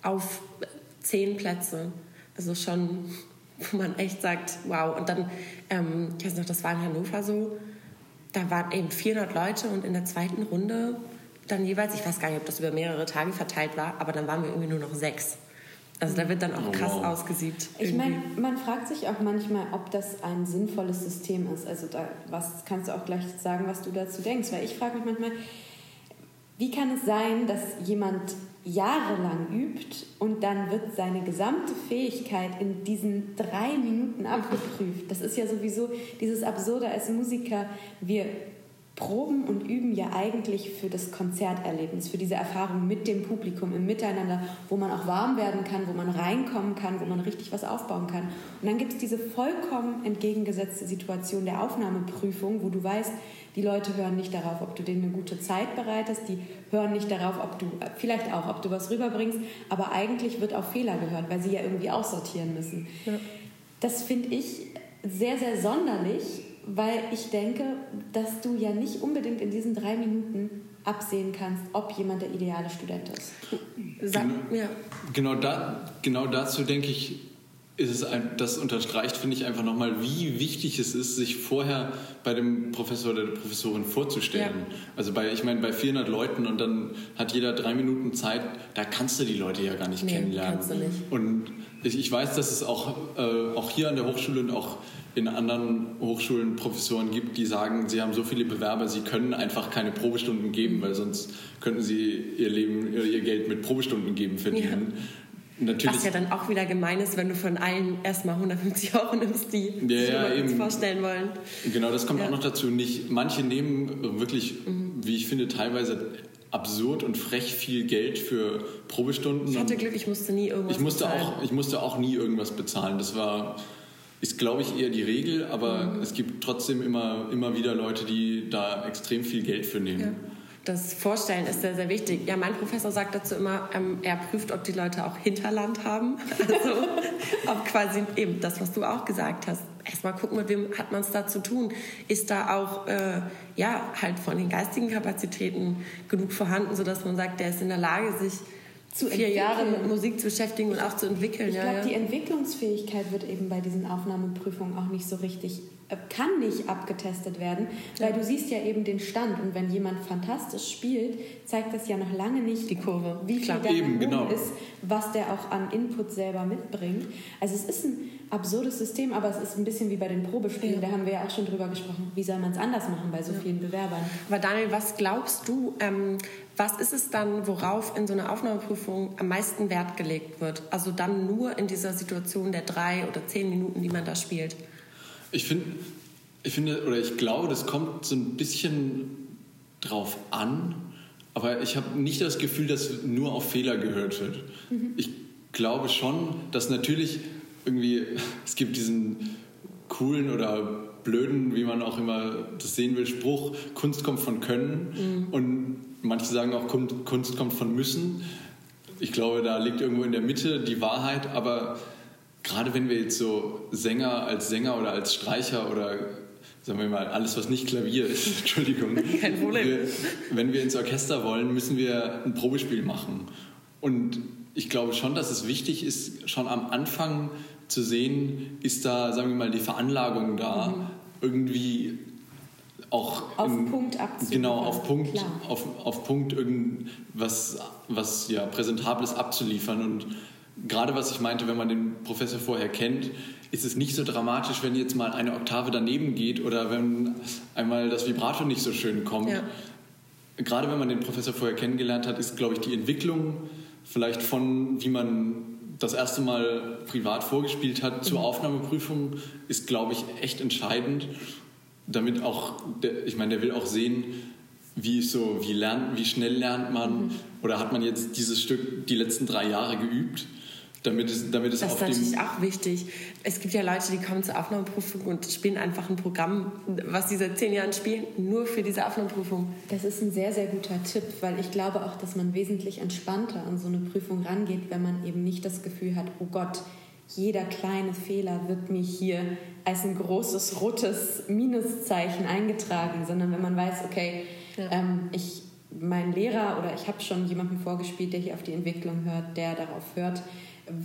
auf zehn Plätze. Also schon, wo man echt sagt, wow. Und dann, ähm, ich weiß noch, das war in Hannover so, da waren eben 400 Leute und in der zweiten Runde dann jeweils, ich weiß gar nicht, ob das über mehrere Tage verteilt war, aber dann waren wir irgendwie nur noch sechs. Also da wird dann auch Oh, krass wow. ausgesiebt. Ich meine, man fragt sich auch manchmal, ob das ein sinnvolles System ist. Also da was kannst du auch gleich sagen, was du dazu denkst. Weil ich frage mich manchmal, wie kann es sein, dass jemand jahrelang übt und dann wird seine gesamte Fähigkeit in diesen drei Minuten abgeprüft? Das ist ja sowieso dieses Absurde als Musiker. Wir proben und üben ja eigentlich für das Konzerterlebnis, für diese Erfahrung mit dem Publikum im Miteinander, wo man auch warm werden kann, wo man reinkommen kann, wo man richtig was aufbauen kann. Und dann gibt es diese vollkommen entgegengesetzte Situation der Aufnahmeprüfung, wo du weißt, die Leute hören nicht darauf, ob du denen eine gute Zeit bereitest, die hören nicht darauf, ob du, vielleicht auch, ob du was rüberbringst, aber eigentlich wird auf Fehler gehört, weil sie ja irgendwie aussortieren müssen. Das finde ich sehr, sehr sonderlich, weil ich denke, dass du ja nicht unbedingt in diesen drei Minuten absehen kannst, ob jemand der ideale Student ist. Sag, ja. Genau, da, genau dazu denke ich, ist es ein, das unterstreicht, finde ich, einfach nochmal, wie wichtig es ist, sich vorher bei dem Professor oder der Professorin vorzustellen. Ja. Also bei, ich meine, bei 400 Leuten und dann hat jeder drei Minuten Zeit, da kannst du die Leute ja gar nicht Nee, kennenlernen. kannst du nicht. Und ich, ich weiß, dass es auch, äh, auch hier an der Hochschule und auch in anderen Hochschulen Professoren gibt, die sagen, sie haben so viele Bewerber, sie können einfach keine Probestunden geben, weil sonst könnten sie ihr Leben, ihr Geld mit Probestunden geben verdienen. Natürlich, Was ja dann auch wieder gemein ist, wenn du von allen erstmal 150 Euro nimmst, die Ja, sich ja, eben. vorstellen wollen. Genau, das kommt Ja. auch noch dazu. Nicht, manche nehmen wirklich, wie ich finde, teilweise absurd und frech viel Geld für Probestunden. Ich hatte Glück, ich musste nie irgendwas ich musste bezahlen. auch, ich musste auch nie irgendwas bezahlen. Das war, ist, glaube ich, eher die Regel, aber mhm. es gibt trotzdem immer, immer wieder Leute, die da extrem viel Geld für nehmen. Ja. Das Vorstellen ist sehr, sehr wichtig. Ja, mein Professor sagt dazu immer, ähm, er prüft, ob die Leute auch Hinterland haben. Also ob quasi eben das, was du auch gesagt hast. Erstmal gucken, mit wem hat man es da zu tun. Ist da auch, äh, ja, halt von den geistigen Kapazitäten genug vorhanden, sodass man sagt, der ist in der Lage, sich zu vier entwickeln. Jahre mit Musik zu beschäftigen und auch zu entwickeln. Ich glaube, ja. die Entwicklungsfähigkeit wird eben bei diesen Aufnahmeprüfungen auch nicht so richtig, äh, kann nicht abgetestet werden, weil du siehst ja eben den Stand und wenn jemand fantastisch spielt, zeigt das ja noch lange nicht die Kurve, wie viel der eben, genau. ist, was der auch an Input selber mitbringt. Also es ist ein absurdes System, aber es ist ein bisschen wie bei den Probespielen, ja. da haben wir ja auch schon drüber gesprochen, wie soll man es anders machen bei so ja. vielen Bewerbern. Aber Daniel, was glaubst du, ähm, was ist es dann, worauf in so einer Aufnahmeprüfung am meisten Wert gelegt wird? Also dann nur in dieser Situation der drei oder zehn Minuten, die man da spielt? Ich finde, ich finde oder ich glaube, das kommt so ein bisschen drauf an, aber ich habe nicht das Gefühl, dass nur auf Fehler gehört wird. Mhm. Ich glaube schon, dass natürlich irgendwie, es gibt diesen coolen oder blöden, wie man auch immer das sehen will, Spruch, Kunst kommt von Können. Mhm. Und manche sagen auch, Kunst kommt von Müssen. Ich glaube, da liegt irgendwo in der Mitte die Wahrheit, aber gerade wenn wir jetzt so Sänger als Sänger oder als Streicher oder sagen wir mal, alles, was nicht Klavier ist, Entschuldigung. Kein Problem. Wir, wenn wir ins Orchester wollen, müssen wir ein Probespiel machen. Und ich glaube schon, dass es wichtig ist, schon am Anfang zu sehen, ist da, sagen wir mal, die Veranlagung da, mhm. irgendwie auch auf im, Punkt abzuliefern. Genau, auf Punkt, auf, auf Punkt irgendwas was ja präsentables abzuliefern und gerade was ich meinte, wenn man den Professor vorher kennt, ist es nicht so dramatisch, wenn jetzt mal eine Oktave daneben geht oder wenn einmal das Vibrato nicht so schön kommt. Ja. Gerade wenn man den Professor vorher kennengelernt hat, ist, glaube ich, die Entwicklung vielleicht von, wie man das erste Mal privat vorgespielt hat, zur mhm. Aufnahmeprüfung, ist, glaube ich, echt entscheidend. Damit auch, ich meine, der will auch sehen, wie so, wie lernt, wie schnell lernt man mhm. oder hat man jetzt dieses Stück die letzten drei Jahre geübt? Damit es, damit es das ist natürlich auch wichtig. Es gibt ja Leute, die kommen zur Aufnahmeprüfung und spielen einfach ein Programm, was sie seit zehn Jahren spielen, nur für diese Aufnahmeprüfung. Das ist ein sehr, sehr guter Tipp, weil ich glaube auch, dass man wesentlich entspannter an so eine Prüfung rangeht, wenn man eben nicht das Gefühl hat, oh Gott, jeder kleine Fehler wird mir hier als ein großes rotes Minuszeichen eingetragen, sondern wenn man weiß, okay, ja. ähm, ich mein Lehrer oder ich habe schon jemanden vorgespielt, der hier auf die Entwicklung hört, der darauf hört,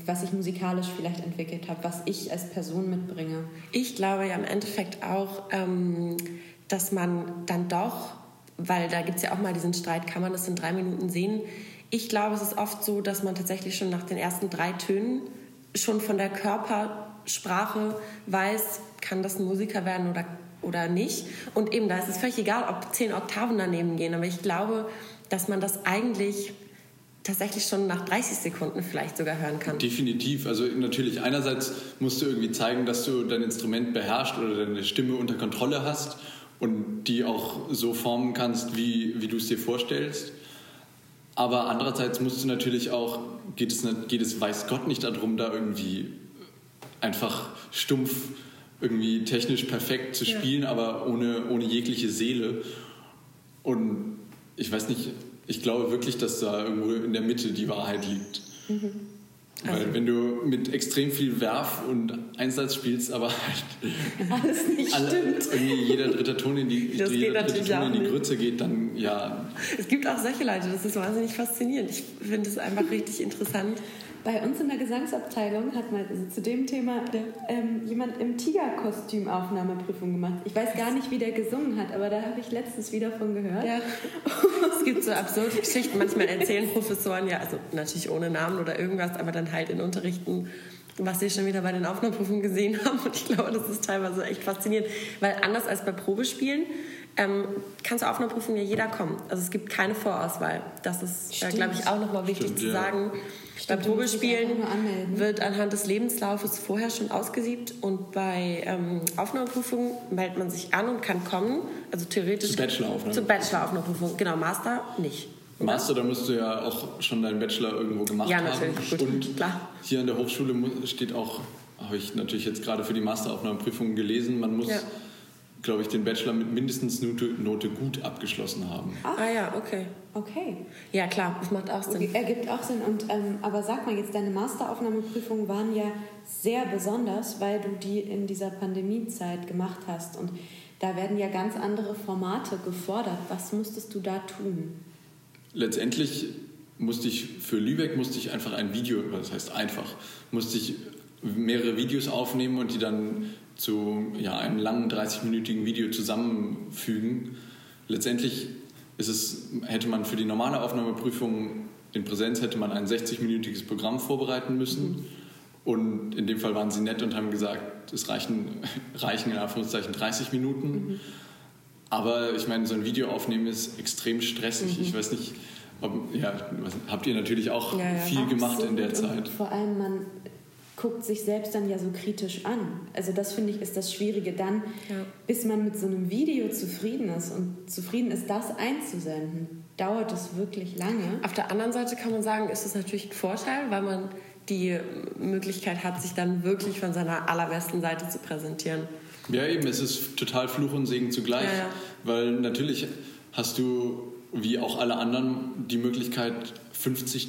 was ich musikalisch vielleicht entwickelt habe, was ich als Person mitbringe. Ich glaube ja im Endeffekt auch, ähm, dass man dann doch, weil da gibt es ja auch mal diesen Streit, kann man das in drei Minuten sehen? Ich glaube, es ist oft so, dass man tatsächlich schon nach den ersten drei Tönen schon von der Körpersprache weiß, kann das ein Musiker werden oder, oder nicht. Und eben da ist es völlig egal, ob zehn Oktaven daneben gehen. Aber ich glaube, dass man das eigentlich tatsächlich schon nach 30 Sekunden vielleicht sogar hören kann. Definitiv. Also natürlich einerseits musst du irgendwie zeigen, dass du dein Instrument beherrschst oder deine Stimme unter Kontrolle hast und die auch so formen kannst, wie, wie du es dir vorstellst. Aber andererseits musst du natürlich auch, geht es, geht es weiß Gott nicht darum, da irgendwie einfach stumpf irgendwie technisch perfekt zu spielen, ja. aber ohne, ohne jegliche Seele. Und ich weiß nicht, ich glaube wirklich, dass da irgendwo in der Mitte die Wahrheit liegt. Mhm. Weil also, wenn du mit extrem viel Werf und Einsatz spielst, aber halt alles nicht alle, stimmt. Irgendwie jeder dritte Ton in die, das jeder dritte Ton in die Grütze geht, dann ja. Es gibt auch solche Leute, das ist wahnsinnig faszinierend. Ich finde es einfach richtig interessant. Bei uns in der Gesangsabteilung hat mal also zu dem Thema ähm, jemand im Tigerkostüm Aufnahmeprüfung gemacht. Ich weiß gar nicht, wie der gesungen hat, aber da habe ich letztens wieder von gehört. Ja. es gibt so absurde Geschichten. Manchmal erzählen Professoren ja, also natürlich ohne Namen oder irgendwas, aber dann halt in Unterrichten was sie schon wieder bei den Aufnahmeprüfungen gesehen haben. Und ich glaube, das ist teilweise echt faszinierend, weil anders als bei Probespielen ähm, kann zur Aufnahmeprüfung ja jeder kommen. Also es gibt keine Vorauswahl. Das ist, äh, glaube ich, auch nochmal wichtig Stimmt, zu sagen. Stimmt, bei Probespielen wird anhand des Lebenslaufes vorher schon ausgesiebt und bei ähm, Aufnahmeprüfungen meldet man sich an und kann kommen. Also theoretisch. Zur Bachelor-Aufnahmeprüfung. Zur Bachelor-Aufnahmeprüfung, genau. Master nicht. Master, da musst du ja auch schon deinen Bachelor irgendwo gemacht haben. Ja, natürlich. Gut, und klar. hier an der Hochschule steht auch habe ich natürlich jetzt gerade für die Masteraufnahmeprüfung gelesen, man muss, Ja. Glaube ich, den Bachelor mit mindestens Note, Note gut abgeschlossen haben. Ah ja, okay. Okay. Ja, klar, das macht auch Sinn. Ergibt auch Sinn. Und, ähm, aber sag mal jetzt, deine Masteraufnahmeprüfungen waren ja sehr besonders, weil du die in dieser Pandemiezeit gemacht hast. Und da werden ja ganz andere Formate gefordert. Was musstest du da tun? Letztendlich musste ich für Lübeck musste ich einfach ein Video, das heißt einfach, musste ich mehrere Videos aufnehmen und die dann zu ja, einem langen 30-minütigen Video zusammenfügen. Letztendlich ist es, hätte man für die normale Aufnahmeprüfung in Präsenz hätte man ein 60-minütiges Programm vorbereiten müssen. Und in dem Fall waren sie nett und haben gesagt, es reichen, reichen in Anführungszeichen 30 Minuten. Aber ich meine, so ein Video aufnehmen ist extrem stressig. Ich weiß nicht, ob, ja, habt ihr natürlich auch Ja, ja. viel gemacht in der. Zeit. Vor allem, man guckt sich selbst dann ja so kritisch an. Also das finde ich ist das Schwierige dann, Ja. bis man mit so einem Video zufrieden ist und zufrieden ist, das einzusenden, dauert es wirklich lange. Auf der anderen Seite kann man sagen, ist es natürlich ein Vorteil, weil man die Möglichkeit hat, sich dann wirklich von seiner allerbesten Seite zu präsentieren. Ja, eben, es ist total Fluch und Segen zugleich. Ja, ja. Weil natürlich hast du, wie auch alle anderen, die Möglichkeit, 50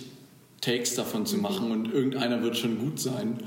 Takes davon zu machen und irgendeiner wird schon gut sein.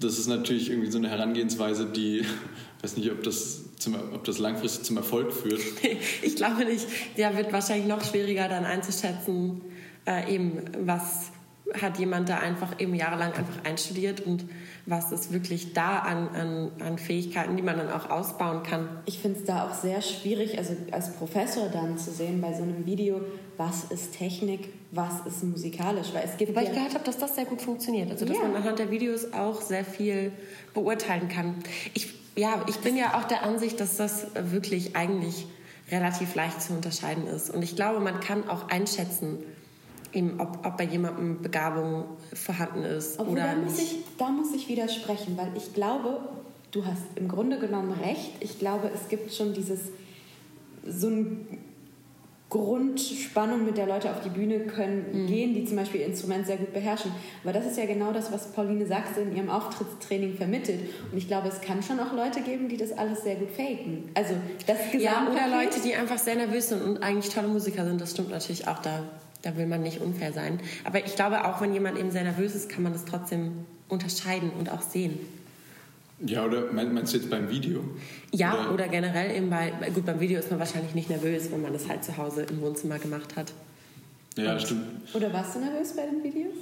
Das ist natürlich irgendwie so eine Herangehensweise, die, ich weiß nicht, ob das, zum, ob das langfristig zum Erfolg führt. Ich glaube nicht. Ja, wird wahrscheinlich noch schwieriger dann einzuschätzen, äh, eben was hat jemand da einfach eben jahrelang einfach einstudiert und was ist wirklich da an, an, an Fähigkeiten, die man dann auch ausbauen kann. Ich finde es da auch sehr schwierig, also als Professor dann zu sehen bei so einem Video, was ist Technik, was ist musikalisch, weil es gibt ich ja, gehört habe, dass das sehr gut funktioniert. Also, dass Ja. man anhand der Videos auch sehr viel beurteilen kann. Ich, ja, ich bin ja auch der Ansicht, dass das wirklich eigentlich relativ leicht zu unterscheiden ist. Und ich glaube, man kann auch einschätzen, eben, ob, ob bei jemandem Begabung vorhanden ist Obwohl, oder da muss, nicht. ich, da muss ich widersprechen, weil ich glaube, du hast im Grunde genommen recht. Ich glaube, es gibt schon dieses, so ein Grundspannung, mit der Leute auf die Bühne können Mhm. gehen, die zum Beispiel ihr Instrument sehr gut beherrschen. Aber das ist ja genau das, was Pauline Sachse in ihrem Auftrittstraining vermittelt. Und ich glaube, es kann schon auch Leute geben, die das alles sehr gut faken. Also das Ja, oder Leute, die einfach sehr nervös sind und eigentlich tolle Musiker sind. Das stimmt natürlich auch. Da, da will man nicht unfair sein. Aber ich glaube, auch wenn jemand eben sehr nervös ist, kann man das trotzdem unterscheiden und auch sehen. Ja, oder mein- meinst du jetzt beim Video? Ja, oder, generell eben bei, gut, beim Video ist man wahrscheinlich nicht nervös, wenn man das halt zu Hause im Wohnzimmer gemacht hat. Ja, stimmt. Oder warst du nervös bei den Videos?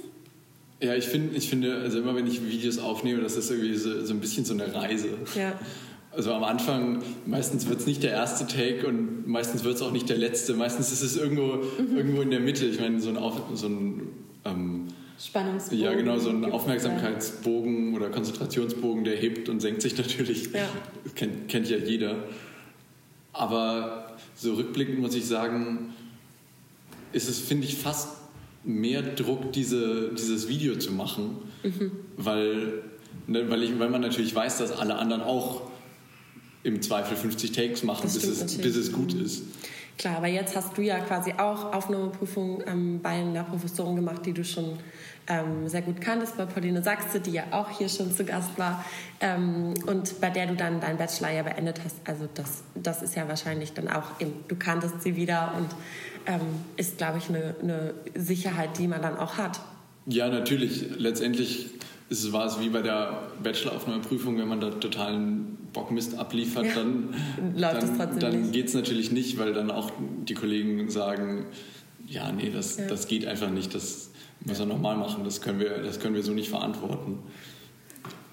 Ja, ich, find, ich finde, also immer wenn ich Videos aufnehme, das ist irgendwie so, so ein bisschen so eine Reise. Ja. Also am Anfang, meistens wird es nicht der erste Take und meistens wird es auch nicht der letzte. Meistens ist es irgendwo, Mhm. irgendwo in der Mitte. Ich meine, so ein, Auf, so ein ähm, Spannungsbogen. ja genau, so ein. Aufmerksamkeitsbogen oder Konzentrationsbogen, der hebt und senkt sich natürlich. Ja. Kennt, kennt ja jeder. Aber so rückblickend muss ich sagen, ist es, finde ich, fast mehr Druck, diese, dieses Video zu machen, Mhm. weil, ne, weil, ich, weil man natürlich weiß, dass alle anderen auch im Zweifel 50 Takes machen, bis es, natürlich. bis es gut ist. Klar, aber jetzt hast du ja quasi auch Aufnahmeprüfungen ähm, bei einer Professorin gemacht, die du schon ähm, sehr gut kanntest, bei Pauline Sachse, die ja auch hier schon zu Gast war ähm, und bei der du dann deinen Bachelor ja beendet hast. Also das, das ist ja wahrscheinlich dann auch eben, du kanntest sie wieder und ähm, ist, glaube ich, eine, eine Sicherheit, die man dann auch hat. Ja, natürlich. Letztendlich es, war es wie bei der Bachelor-Aufnahmeprüfung, wenn man da totalen Bockmist abliefert, Ja. dann, dann, dann geht es natürlich nicht, weil dann auch die Kollegen sagen, ja, nee, das, Ja. das geht einfach nicht, das müssen wir nochmal machen, das können, wir, das können wir so nicht verantworten.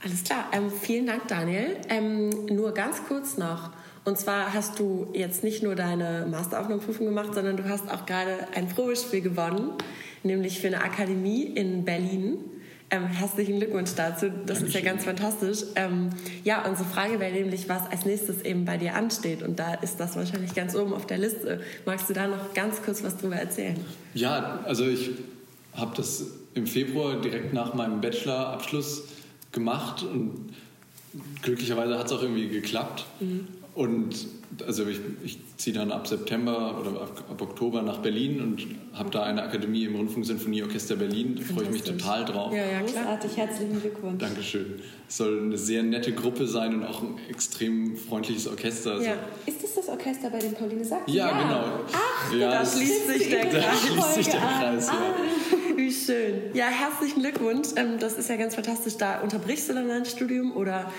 Alles klar. Ähm, vielen Dank, Daniel. Ähm, nur ganz kurz noch. Und zwar hast du jetzt nicht nur deine Masteraufnahmeprüfung gemacht, sondern du hast auch gerade ein Probespiel gewonnen, nämlich für eine Akademie in Berlin. Ähm, herzlichen Glückwunsch dazu. Das ist ja Dankeschön. ganz fantastisch. Ähm, ja, unsere Frage wäre nämlich, was als nächstes eben bei dir ansteht. Und da ist das wahrscheinlich ganz oben auf der Liste. Magst du da noch ganz kurz was drüber erzählen? Ja, also ich habe das im Februar direkt nach meinem Bachelorabschluss gemacht und glücklicherweise hat es auch irgendwie geklappt. Und also ich, ich ziehe dann ab September oder ab, ab Oktober nach Berlin und habe da eine Akademie im Rundfunksinfonieorchester Berlin. Da freue ich mich total drauf. Ja, ja, klar. Großartig, herzlichen Glückwunsch. Dankeschön. Es soll eine sehr nette Gruppe sein und auch ein extrem freundliches Orchester. Also ja. Ist das das Orchester bei dem Pauline Sachsen? Ja, ja, genau. Ach, ja, da schließt sich der Kreis. Da schließt sich der Kreis, ja. Ah, wie schön. Ja, herzlichen Glückwunsch. Ähm, das ist ja ganz fantastisch. Da unterbrichst du dann dein Studium oder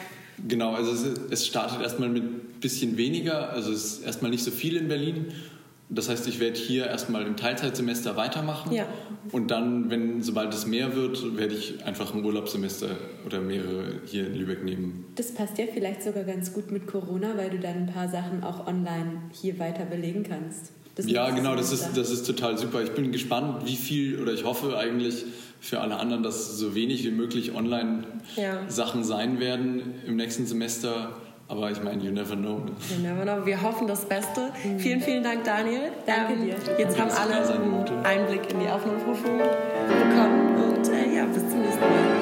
Genau, also es, es startet erstmal mit ein bisschen weniger, also es ist erstmal nicht so viel in Berlin. Das heißt, ich werde hier erstmal im Teilzeitsemester weitermachen ja. und dann, wenn sobald es mehr wird, werde ich einfach ein Urlaubssemester oder mehrere hier in Lübeck nehmen. Das passt ja vielleicht sogar ganz gut mit Corona, weil du dann ein paar Sachen auch online hier weiter belegen kannst. Das ja, genau, das ist, das ist total super. Ich bin gespannt, wie viel, oder ich hoffe eigentlich für alle anderen, dass so wenig wie möglich Online-Sachen ja. sein werden im nächsten Semester. Aber ich meine, you never know. You never know. Wir hoffen das Beste. Mhm. Vielen, vielen Dank, Daniel. Danke ähm, dir. Jetzt haben alle einen Einblick in die Aufnahmeprüfung bekommen. Und äh, ja, bis zum nächsten Mal.